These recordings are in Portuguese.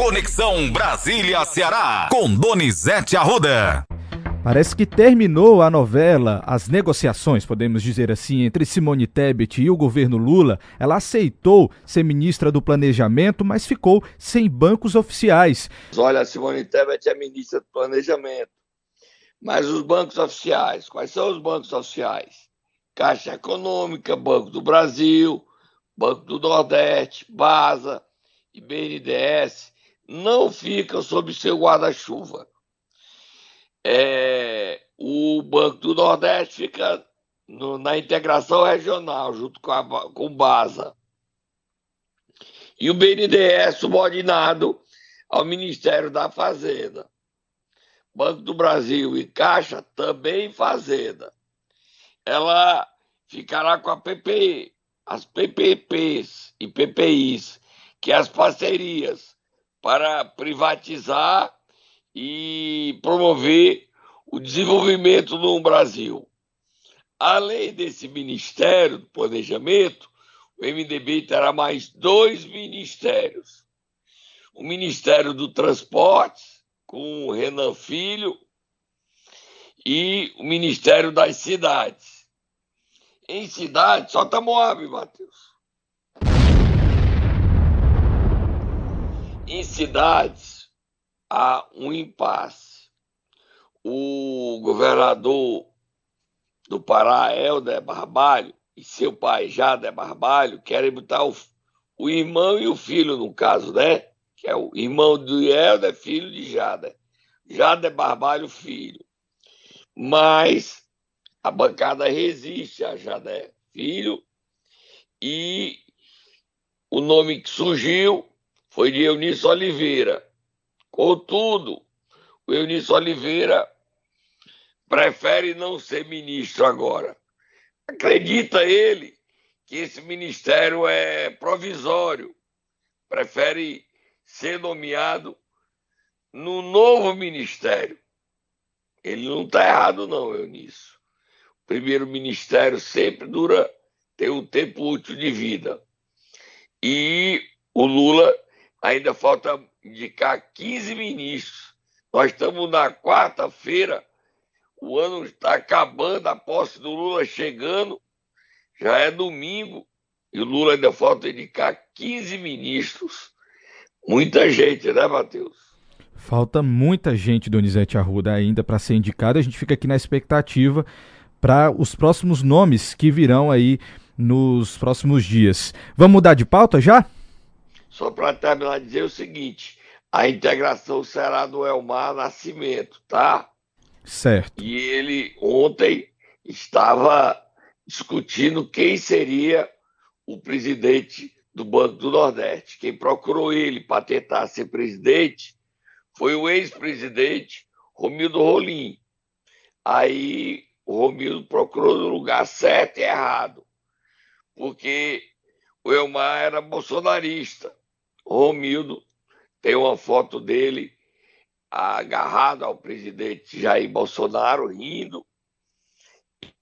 Conexão Brasília-Ceará, com Donizete Arruda. Parece que terminou a novela, as negociações, podemos dizer assim, entre Simone Tebet e o governo Lula. Ela aceitou ser ministra do Planejamento, mas ficou sem bancos oficiais. Olha, a Simone Tebet é ministra do Planejamento. Mas os bancos oficiais, quais são os bancos oficiais? Caixa Econômica, Banco do Brasil, Banco do Nordeste, BASA e BNDES não ficam sob seu guarda-chuva é, o Banco do Nordeste fica no, na integração regional, junto com, a, com o BASA. E o BNDES subordinado ao Ministério da Fazenda. Banco do Brasil e Caixa também Fazenda. Ela ficará com a PPI, as PPPs e PPIs, que é as parcerias para privatizar e promover o desenvolvimento no Brasil. Além desse Ministério do Planejamento, o MDB terá mais dois ministérios. O Ministério do Transporte, com o Renan Filho, e o Ministério das Cidades. Em cidades, só tá Moab, Matheus. Em cidades, há um impasse. O governador do Pará, Helder Barbalho, e seu pai, Jader Barbalho, querem botar o, o irmão e o filho, no caso, né? Que é o irmão do Helder, filho de Jader. Jader Barbalho, filho. Mas a bancada resiste a Jader, filho, e o nome que surgiu foi de Eunício Oliveira, Contudo, o Eunício Oliveira prefere não ser ministro agora. Acredita ele que esse ministério é provisório, prefere ser nomeado no novo ministério. Ele não está errado, não, Eunício. O primeiro ministério sempre dura, tem um tempo útil de vida. E o Lula ainda falta indicar 15 ministros. Nós estamos na quarta-feira, o ano está acabando, a posse do Lula chegando, já é domingo, e o Lula ainda falta indicar 15 ministros. Muita gente, né, Matheus? Falta muita gente, Donizete Arruda, ainda para ser indicado. A gente fica aqui na expectativa para os próximos nomes que virão aí nos próximos dias. Vamos mudar de pauta já? Só para terminar, dizer o seguinte: a integração será do Elmar Nascimento, tá? Certo. E ele ontem estava discutindo quem seria o presidente do Banco do Nordeste. Quem procurou ele para tentar ser presidente foi o ex-presidente Romildo Rolim. Aí o Romildo procurou no lugar certo e errado, porque o Elmar era bolsonarista. Romildo tem uma foto dele agarrado ao presidente Jair Bolsonaro, rindo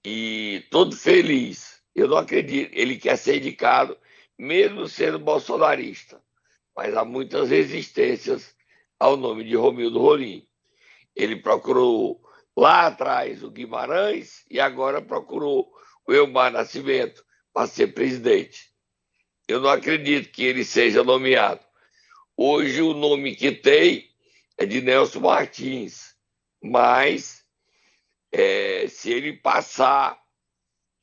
e todo feliz. Eu não acredito, ele quer ser indicado, mesmo sendo bolsonarista, mas há muitas resistências ao nome de Romildo Rolim. Ele procurou lá atrás o Guimarães e agora procurou o Elmar Nascimento para ser presidente. Eu não acredito que ele seja nomeado. Hoje o nome que tem é de Nelson Martins, mas é, se ele passar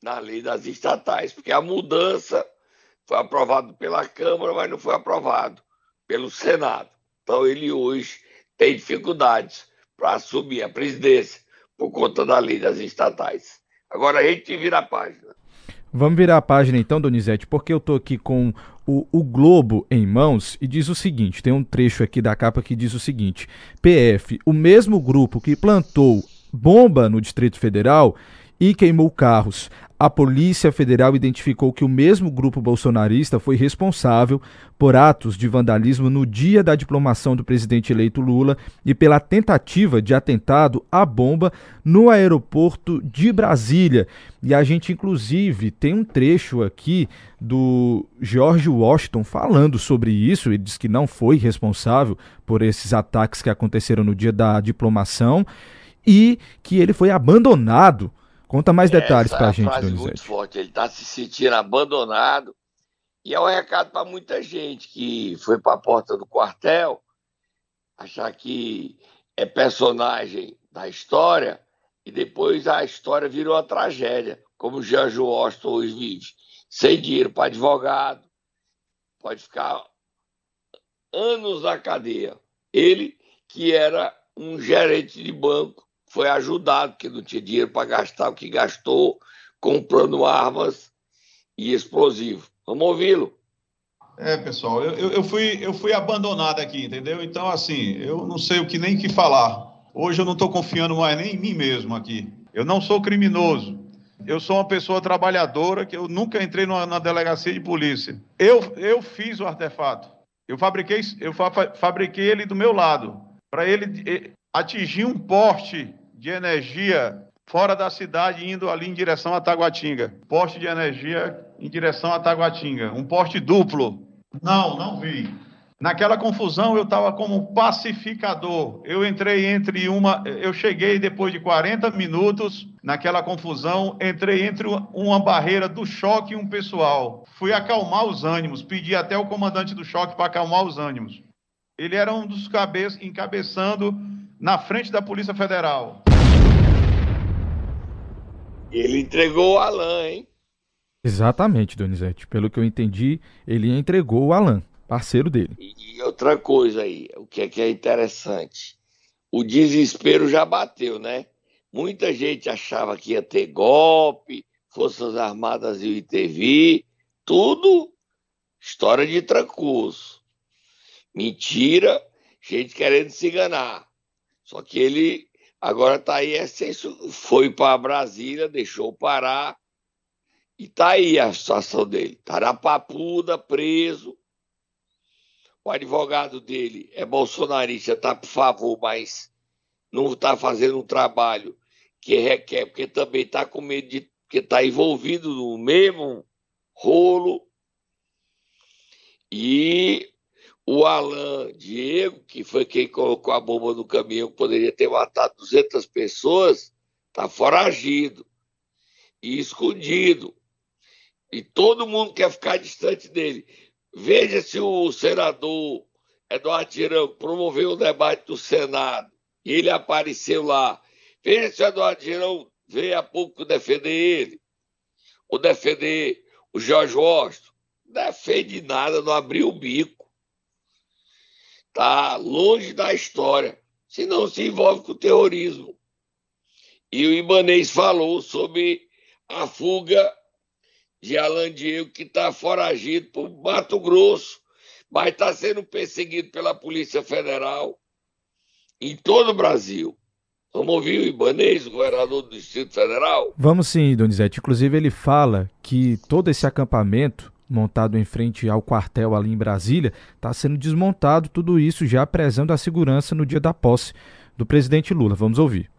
na lei das estatais, porque a mudança foi aprovada pela Câmara, mas não foi aprovado pelo Senado. Então ele hoje tem dificuldades para assumir a presidência por conta da lei das estatais. Agora a gente vira a página. Vamos virar a página então, Donizete, porque eu estou aqui com o, o, Globo em mãos e diz o seguinte: tem um trecho aqui da capa que diz o seguinte: PF, o mesmo grupo que plantou bomba no Distrito Federal e queimou carros. A Polícia Federal identificou que o mesmo grupo bolsonarista foi responsável por atos de vandalismo no dia da diplomação do presidente eleito Lula e pela tentativa de atentado à bomba no aeroporto de Brasília. E a gente, inclusive, tem um trecho aqui do George Washington falando sobre isso. Ele diz que não foi responsável por esses ataques que aconteceram no dia da diplomação e que ele foi abandonado Conta mais detalhes para a gente, frase Donizete. muito forte. Ele está se sentindo abandonado. E é um recado para muita gente que foi para a porta do quartel achar que é personagem da história e depois a história virou uma tragédia, como o George Washington hoje vive. Sem dinheiro para advogado, pode ficar anos na cadeia. Ele, que era um gerente de banco, foi ajudado, porque não tinha dinheiro para gastar o que gastou, comprando armas e explosivos. Vamos ouvi-lo. É, pessoal, eu, eu, fui, eu fui abandonado aqui, entendeu? Então, assim, eu não sei o que nem que falar. Hoje eu não estou confiando mais nem em mim mesmo aqui. Eu não sou criminoso. Eu sou uma pessoa trabalhadora que eu nunca entrei numa, na delegacia de polícia. Eu, eu fiz o artefato. Eu fabriquei, eu fa fabriquei ele do meu lado para ele atingir um porte de energia fora da cidade, indo ali em direção a Taguatinga. Poste de energia em direção a Taguatinga. Um poste duplo. Não, não vi. Naquela confusão eu estava como pacificador. Eu entrei entre uma. Eu cheguei depois de 40 minutos naquela confusão, entrei entre uma barreira do choque e um pessoal. Fui acalmar os ânimos, pedi até o comandante do choque para acalmar os ânimos. Ele era um dos cabeças encabeçando na frente da Polícia Federal. Ele entregou o Alan, hein? Exatamente, Donizete. Pelo que eu entendi, ele entregou o Alan, parceiro dele. E, outra coisa aí, o que é, que é interessante. O desespero já bateu, né? Muita gente achava que ia ter golpe, Forças Armadas e o ITV, tudo história de trancoso. Mentira, gente querendo se enganar. Só que ele agora está aí, é foi para Brasília, deixou parar, e está aí a situação dele. Está na papuda, preso. O advogado dele é bolsonarista, está por favor, mas não está fazendo um trabalho que requer, porque também está com medo de. porque está envolvido no mesmo rolo. E o Alan Diego, que foi quem colocou a bomba no caminhão, poderia ter matado 200 pessoas, está foragido e escondido. E todo mundo quer ficar distante dele. Veja se o senador Eduardo Girão promoveu o debate do Senado e ele apareceu lá. Veja se o Eduardo Girão veio há pouco defender ele, ou defender o Jorge Washington. Não defende nada, não abriu o bico está longe da história, se não se envolve com o terrorismo. E o Ibanês falou sobre a fuga de Alan Diego, que está foragido por Mato Grosso, mas está sendo perseguido pela Polícia Federal em todo o Brasil. Vamos ouvir o Ibanês, o governador do Distrito Federal? Vamos sim, Donizete. Inclusive, ele fala que todo esse acampamento montado em frente ao quartel ali em Brasília, está sendo desmontado, tudo isso já prezando a segurança no dia da posse do presidente Lula. Vamos ouvir.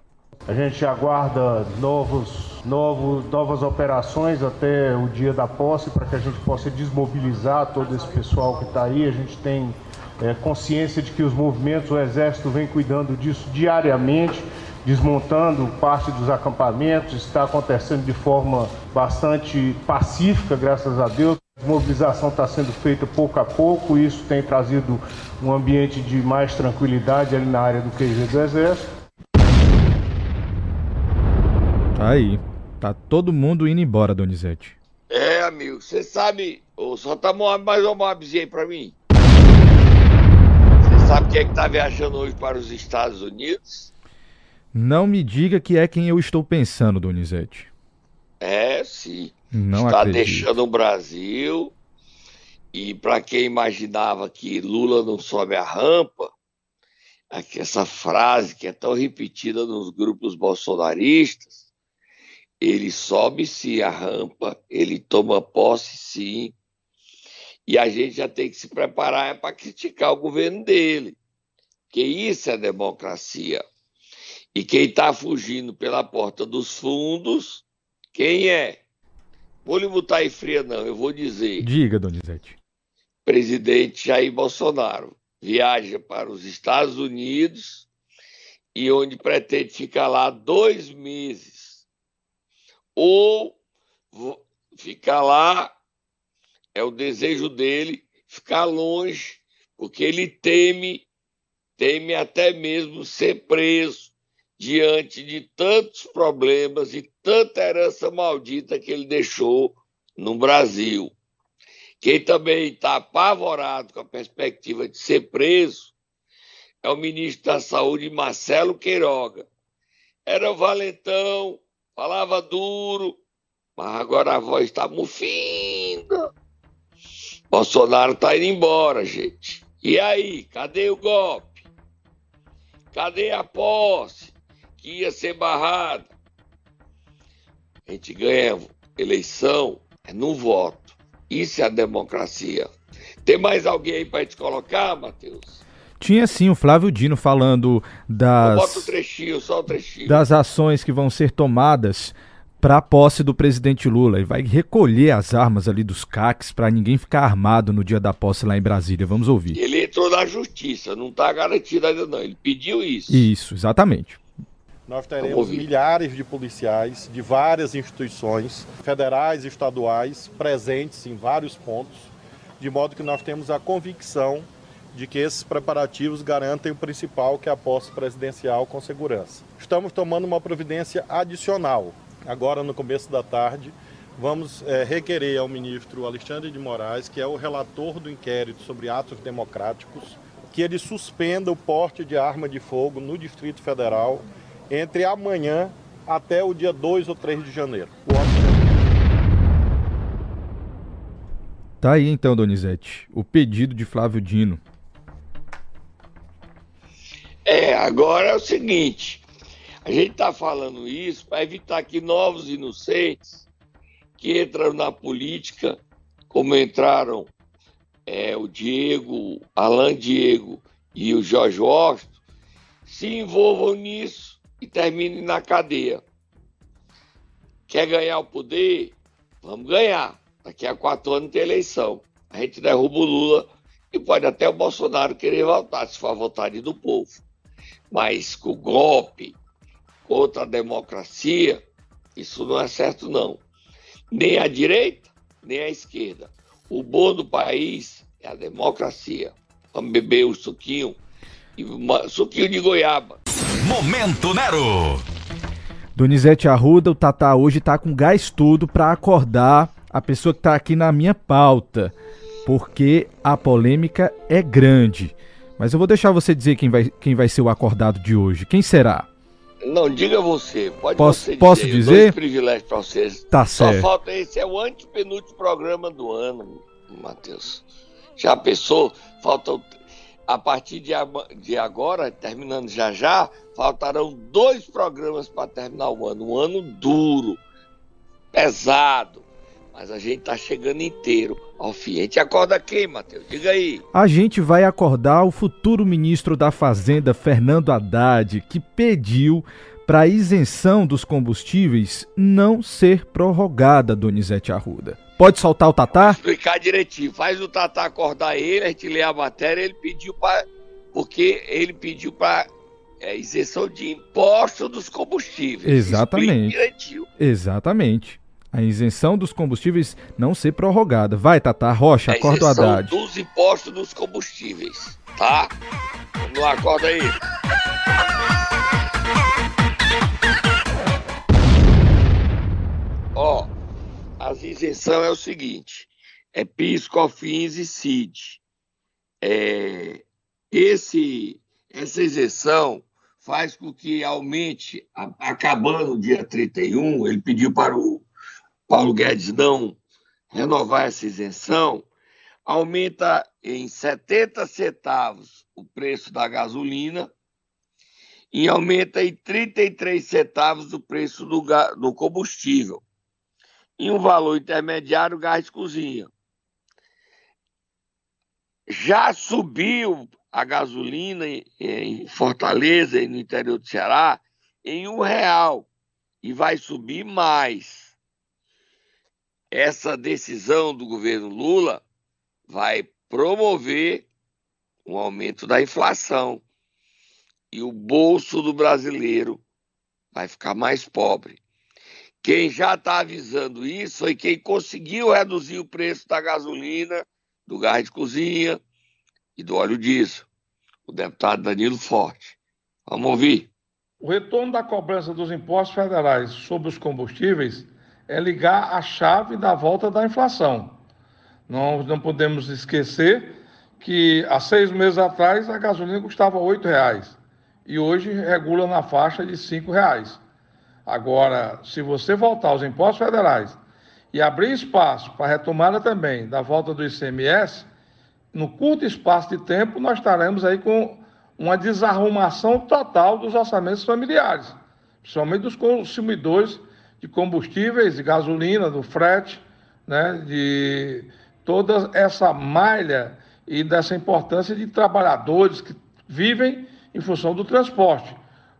A gente aguarda novos, novos, novas operações até o dia da posse para que a gente possa desmobilizar todo esse pessoal que está aí. A gente tem é, consciência de que os movimentos, o Exército vem cuidando disso diariamente desmontando parte dos acampamentos, está acontecendo de forma bastante pacífica, graças a Deus. A mobilização está sendo feita pouco a pouco, isso tem trazido um ambiente de mais tranquilidade ali na área do QG do Exército. Tá aí. Tá todo mundo indo embora, Donizete. É, amigo, você sabe, só tá mais uma mobzinha aí pra mim. Você sabe quem é que tá viajando hoje para os Estados Unidos? Não me diga que é quem eu estou pensando, Donizete. É, sim. Não Está acredito. deixando o Brasil. E para quem imaginava que Lula não sobe a rampa, essa frase que é tão repetida nos grupos bolsonaristas, ele sobe sim a rampa, ele toma posse sim, e a gente já tem que se preparar é para criticar o governo dele, que isso é democracia. E quem está fugindo pela porta dos fundos, quem é? Vou lhe botar aí fria, não, eu vou dizer. Diga, Donizete. Presidente Jair Bolsonaro viaja para os Estados Unidos e onde pretende ficar lá dois meses. Ou ficar lá, é o desejo dele, ficar longe, porque ele teme, teme até mesmo ser preso diante de tantos problemas e tanta herança maldita que ele deixou no Brasil. Quem também está apavorado com a perspectiva de ser preso é o ministro da Saúde, Marcelo Queiroga. Era valentão, falava duro, mas agora a voz está mufinda. Bolsonaro está indo embora, gente. E aí, cadê o golpe? Cadê a posse? Ia ser barrada. A gente ganha eleição é no voto. Isso é a democracia. Tem mais alguém aí para te colocar, Matheus? Tinha sim o Flávio Dino falando das. Bota o trechinho, só o trechinho. Das ações que vão ser tomadas para a posse do presidente Lula. Ele vai recolher as armas ali dos CACs para ninguém ficar armado no dia da posse lá em Brasília. Vamos ouvir. Ele entrou na justiça, não está garantido ainda não. Ele pediu isso. Isso, exatamente. Nós teremos milhares de policiais de várias instituições, federais e estaduais, presentes em vários pontos, de modo que nós temos a convicção de que esses preparativos garantem o principal, que é a posse presidencial com segurança. Estamos tomando uma providência adicional. Agora, no começo da tarde, vamos é, requerer ao ministro Alexandre de Moraes, que é o relator do inquérito sobre atos democráticos, que ele suspenda o porte de arma de fogo no Distrito Federal entre amanhã até o dia 2 ou 3 de janeiro. Tá aí então, Donizete, o pedido de Flávio Dino. É, agora é o seguinte, a gente está falando isso para evitar que novos inocentes que entram na política, como entraram é, o Diego, Alan Diego e o Jorge Washington, se envolvam nisso e termine na cadeia. Quer ganhar o poder? Vamos ganhar. Daqui a quatro anos tem eleição. A gente derruba o Lula e pode até o Bolsonaro querer voltar, se for a vontade do povo. Mas com golpe contra a democracia, isso não é certo, não. Nem a direita, nem a esquerda. O bom do país é a democracia. Vamos beber o suquinho, e suquinho de goiaba. Momento Nero. Donizete Arruda, o Tatá hoje tá com gás tudo para acordar a pessoa que tá aqui na minha pauta, porque a polêmica é grande. Mas eu vou deixar você dizer quem vai, quem vai ser o acordado de hoje. Quem será? Não, diga você. Pode posso, você posso dizer? dizer? privilégio para vocês. Tá certo. Só falta esse, é o antepenúltimo programa do ano, Matheus. Já pensou? Faltam a partir de, de agora, terminando já já, faltarão dois programas para terminar o ano. Um ano duro, pesado, mas a gente está chegando inteiro ao fim. A gente acorda quem, Matheus? Diga aí. A gente vai acordar o futuro ministro da Fazenda, Fernando Haddad, que pediu para a isenção dos combustíveis não ser prorrogada, Donizete Arruda. Pode soltar o Tatá? Explicar direitinho. Faz o Tatá acordar ele, a gente lê a matéria, ele pediu para. Porque ele pediu para é, isenção de imposto dos combustíveis. Exatamente. Exatamente. A isenção dos combustíveis não ser prorrogada. Vai, Tatá Rocha, acorda o Haddad. dos impostos dos combustíveis, tá? Vamos lá, acorda aí. As isenções é o seguinte: é PIS, COFINS e CID. É, esse, essa isenção faz com que aumente, acabando o dia 31, ele pediu para o Paulo Guedes não renovar essa isenção, aumenta em 70 centavos o preço da gasolina e aumenta em 33 centavos o preço do, do combustível. E um valor intermediário, gás cozinha. Já subiu a gasolina em Fortaleza e no interior do Ceará em um real e vai subir mais. Essa decisão do governo Lula vai promover um aumento da inflação e o bolso do brasileiro vai ficar mais pobre. Quem já está avisando isso foi quem conseguiu reduzir o preço da gasolina, do gás de cozinha e do óleo diesel, o deputado Danilo Forte. Vamos ouvir. O retorno da cobrança dos impostos federais sobre os combustíveis é ligar a chave da volta da inflação. Nós não podemos esquecer que há seis meses atrás a gasolina custava R$ reais e hoje regula na faixa de R$ reais. Agora, se você voltar aos impostos federais e abrir espaço para retomada também da volta do ICMS, no curto espaço de tempo, nós estaremos aí com uma desarrumação total dos orçamentos familiares, principalmente dos consumidores de combustíveis, de gasolina, do frete, né, de toda essa malha e dessa importância de trabalhadores que vivem em função do transporte.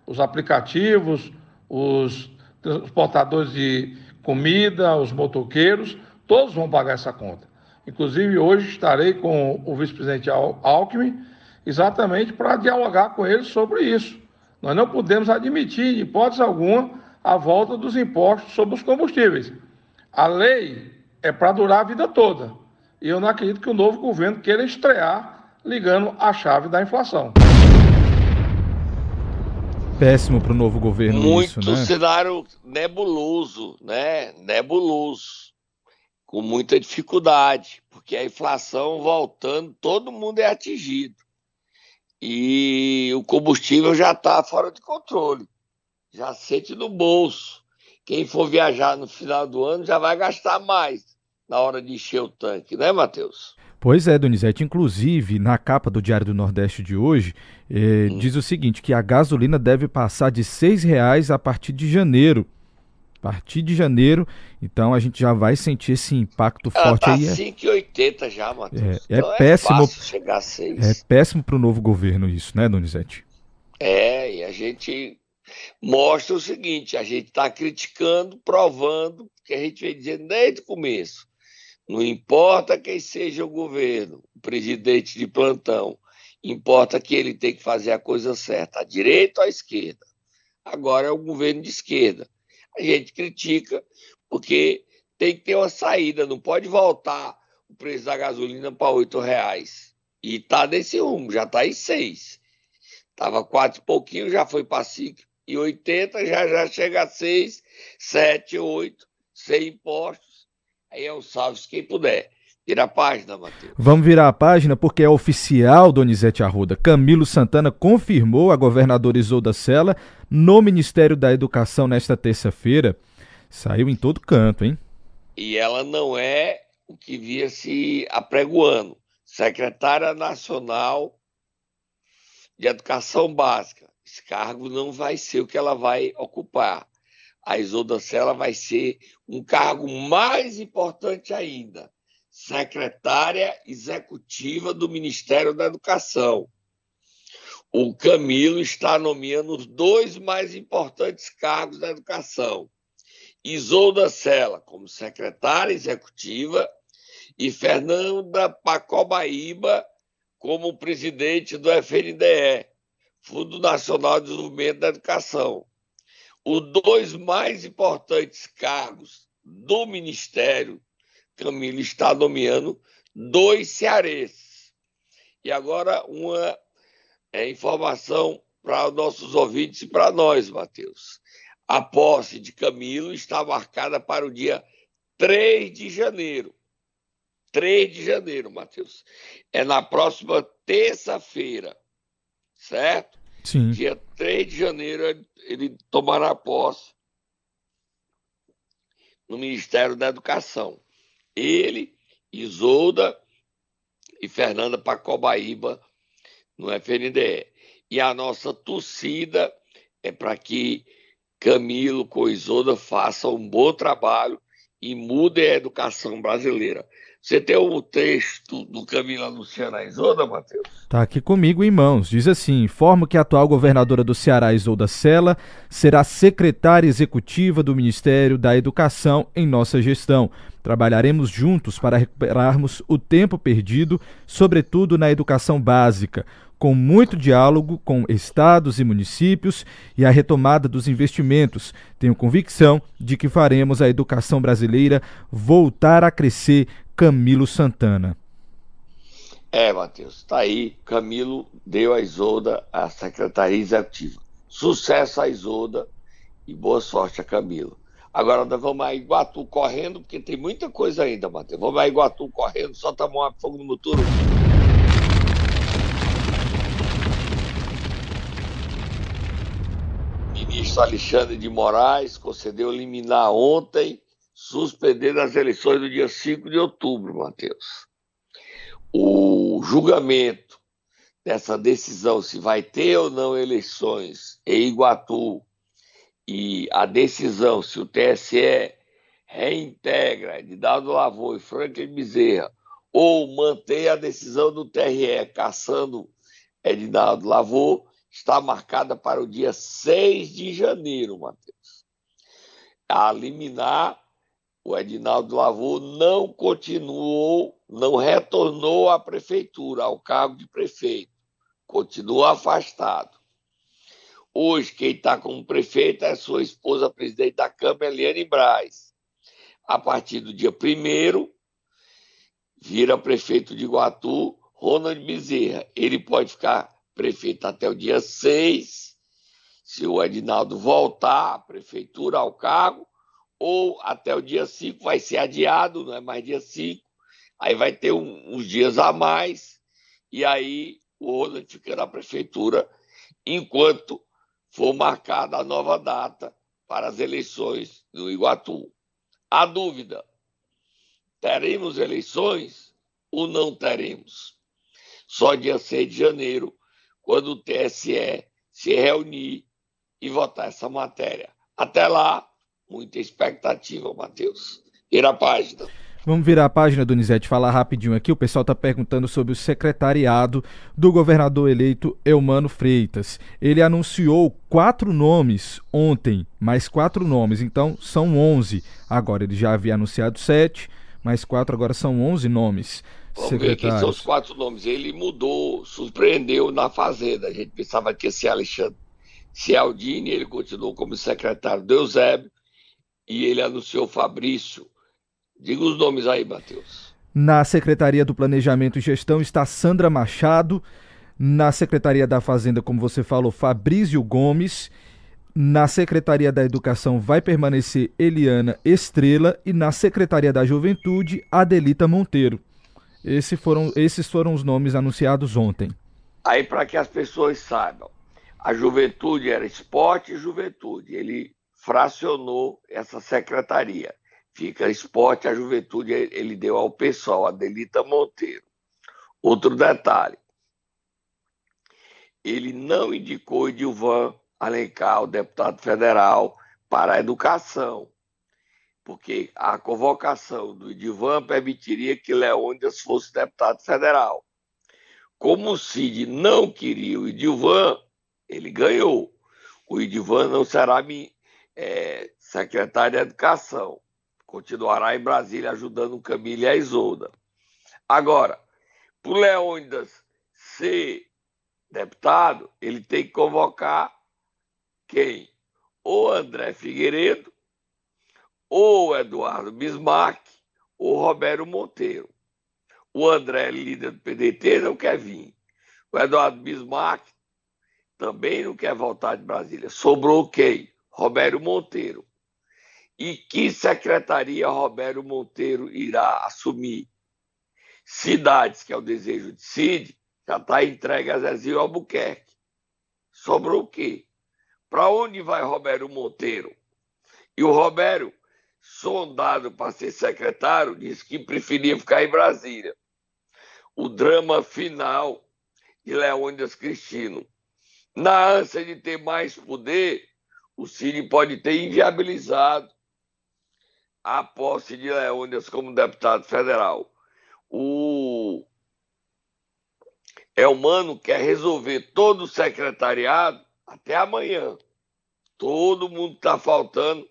Os aplicativos, os transportadores de comida, os motoqueiros, todos vão pagar essa conta. Inclusive, hoje estarei com o vice-presidente Alckmin, exatamente para dialogar com ele sobre isso. Nós não podemos admitir, de hipótese alguma, a volta dos impostos sobre os combustíveis. A lei é para durar a vida toda. E eu não acredito que o novo governo queira estrear ligando a chave da inflação. Péssimo para o novo governo Muito isso, né? cenário nebuloso, né? Nebuloso com muita dificuldade, porque a inflação voltando, todo mundo é atingido. E o combustível já está fora de controle, já sente no bolso. Quem for viajar no final do ano já vai gastar mais na hora de encher o tanque, né, Matheus? Pois é, Donizete. Inclusive, na capa do Diário do Nordeste de hoje, eh, hum. diz o seguinte: que a gasolina deve passar de R$ reais a partir de janeiro. A partir de janeiro, então a gente já vai sentir esse impacto Ela forte tá aí. 5,80 é... já, Matheus. É, é então péssimo. É, 6. é péssimo para o novo governo isso, né, Donizete? É, e a gente mostra o seguinte: a gente está criticando, provando, que a gente vem dizendo desde o começo. Não importa quem seja o governo, o presidente de plantão, importa que ele tem que fazer a coisa certa, à direita ou à esquerda. Agora é o governo de esquerda a gente critica, porque tem que ter uma saída, não pode voltar o preço da gasolina para oito reais. E está nesse rumo, já está em seis. Estava quatro e pouquinho, já foi para cinco e oitenta, já já chega a seis, sete, oito, sem impostos. Aí é o salve quem puder. Vira a página, Matheus. Vamos virar a página porque é oficial, Donizete Arruda. Camilo Santana confirmou a governadora Isolda Sela no Ministério da Educação nesta terça-feira. Saiu em todo canto, hein? E ela não é o que via se apregoando. Secretária Nacional de Educação Básica. Esse cargo não vai ser o que ela vai ocupar. A Isolda Sela vai ser um cargo mais importante ainda secretária executiva do Ministério da Educação. O Camilo está nomeando os dois mais importantes cargos da educação. Isolda Sela como secretária executiva e Fernanda Pacobaíba como presidente do FNDE, Fundo Nacional de Desenvolvimento da Educação. Os dois mais importantes cargos do Ministério Camilo está nomeando dois cearenses. E agora uma é, informação para os nossos ouvintes e para nós, Matheus. A posse de Camilo está marcada para o dia 3 de janeiro. 3 de janeiro, Matheus. É na próxima terça-feira, certo? Sim. Dia 3 de janeiro ele tomará posse no Ministério da Educação ele, Isolda e Fernanda Pacobaíba no FNDE. E a nossa torcida é para que Camilo Coisoda faça um bom trabalho e mude a educação brasileira. Você tem um texto do Camilo anunciando a Isolda, Matheus? Está aqui comigo em mãos. Diz assim: informo que a atual governadora do Ceará, Isolda Sela, será secretária executiva do Ministério da Educação em nossa gestão. Trabalharemos juntos para recuperarmos o tempo perdido, sobretudo na educação básica com muito diálogo com estados e municípios e a retomada dos investimentos. Tenho convicção de que faremos a educação brasileira voltar a crescer. Camilo Santana. É, Matheus, está aí. Camilo deu a Isolda a secretaria executiva. Sucesso a Isolda e boa sorte a Camilo. Agora nós vamos a Iguatu correndo, porque tem muita coisa ainda, Matheus. Vamos a Iguatu correndo, só tomar fogo no motor. ministro Alexandre de Moraes concedeu liminar ontem, suspendendo as eleições do dia 5 de outubro, Matheus. O julgamento dessa decisão, se vai ter ou não eleições em Iguatu, e a decisão se o TSE reintegra Edinaldo Lavô e Franklin Bezerra, ou mantém a decisão do TRE caçando Edinaldo Lavô, está marcada para o dia 6 de janeiro, Matheus. A liminar, o Edinaldo Lavô não continuou, não retornou à prefeitura, ao cargo de prefeito. Continua afastado. Hoje, quem está como prefeito é sua esposa, presidente da Câmara, Eliane Braz. A partir do dia 1 vira prefeito de Iguatu, Ronald Bezerra. Ele pode ficar prefeito até o dia 6, se o Edinaldo voltar à prefeitura ao cargo, ou até o dia 5 vai ser adiado, não é mais dia 5, aí vai ter um, uns dias a mais, e aí o Ronald fica na prefeitura enquanto for marcada a nova data para as eleições do Iguatu. A dúvida: teremos eleições ou não teremos? Só dia 6 de janeiro quando o TSE se reunir e votar essa matéria. Até lá, muita expectativa, Matheus. Vira a página. Vamos virar a página, Donizete, falar rapidinho aqui. O pessoal está perguntando sobre o secretariado do governador eleito Eumano Freitas. Ele anunciou quatro nomes ontem, mais quatro nomes, então são onze. Agora, ele já havia anunciado sete, mais quatro, agora são onze nomes. Vamos ver quem são os quatro nomes. Ele mudou, surpreendeu na Fazenda. A gente pensava que ia ser Alexandre Cialdini, ele continuou como secretário do Eusébio e ele anunciou Fabrício. Diga os nomes aí, Matheus. Na Secretaria do Planejamento e Gestão está Sandra Machado. Na Secretaria da Fazenda, como você falou, Fabrício Gomes. Na Secretaria da Educação vai permanecer Eliana Estrela. E na Secretaria da Juventude, Adelita Monteiro. Esse foram, esses foram os nomes anunciados ontem. Aí, para que as pessoas saibam, a juventude era esporte e juventude. Ele fracionou essa secretaria. Fica esporte, a juventude ele deu ao pessoal, a Delita Monteiro. Outro detalhe, ele não indicou Edilvan Alencar, o deputado federal, para a educação porque a convocação do Idivan permitiria que Leônidas fosse deputado federal. Como o Cid não queria o Idivan, ele ganhou. O Idivan não será é, secretário de Educação. Continuará em Brasília ajudando o Camilo e a Isolda. Agora, para o Leônidas ser deputado, ele tem que convocar quem? Ou André Figueiredo ou Eduardo Bismarck ou Roberto Monteiro. O André, líder do PDT, não quer vir. O Eduardo Bismarck também não quer voltar de Brasília. Sobrou quem? Roberto Monteiro. E que secretaria Roberto Monteiro irá assumir? Cidades, que é o desejo de Cid, já está entregue a Zezinho Albuquerque. Sobrou o quê? Para onde vai Roberto Monteiro? E o Roberto sondado para ser secretário, disse que preferia ficar em Brasília. O drama final de Leônidas Cristino. na ânsia de ter mais poder, o Ciro pode ter inviabilizado a posse de Leônidas como deputado federal. O Elmano quer resolver todo o secretariado até amanhã. Todo mundo está faltando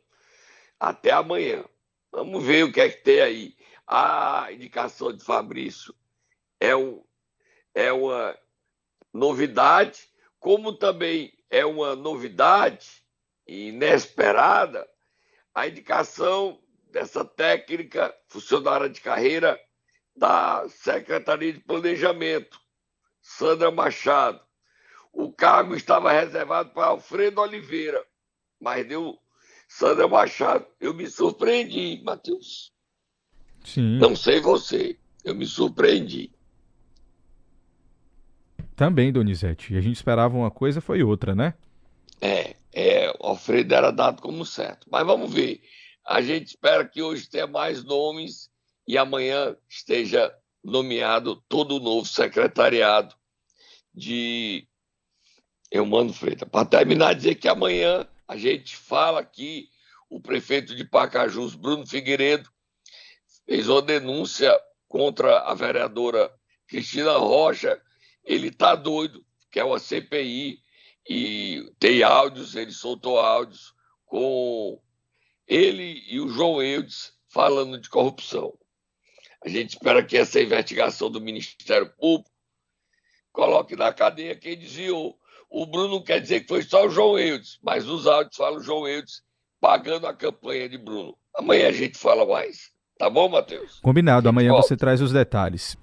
até amanhã. Vamos ver o que é que tem aí. A indicação de Fabrício é, um, é uma novidade, como também é uma novidade inesperada a indicação dessa técnica funcionária de carreira da Secretaria de Planejamento, Sandra Machado. O cargo estava reservado para Alfredo Oliveira, mas deu Sandra Machado. Eu me surpreendi, Matheus. Sim. Não sei você, eu me surpreendi. Também, Donizete. E a gente esperava uma coisa, foi outra, né? É, é, Alfredo era dado como certo. Mas vamos ver. A gente espera que hoje tenha mais nomes e amanhã esteja nomeado todo o novo secretariado de Eumano Freitas. Para terminar, dizer que amanhã a gente fala aqui, o prefeito de Pacajus, Bruno Figueiredo, fez uma denúncia contra a vereadora Cristina Rocha. Ele está doido, quer uma CPI e tem áudios, ele soltou áudios com ele e o João Eudes falando de corrupção. A gente espera que essa investigação do Ministério Público coloque na cadeia quem desviou. O Bruno quer dizer que foi só o João Eudes, mas nos áudios fala o João Eudes pagando a campanha de Bruno. Amanhã a gente fala mais. Tá bom, Matheus? Combinado. Amanhã você traz os detalhes.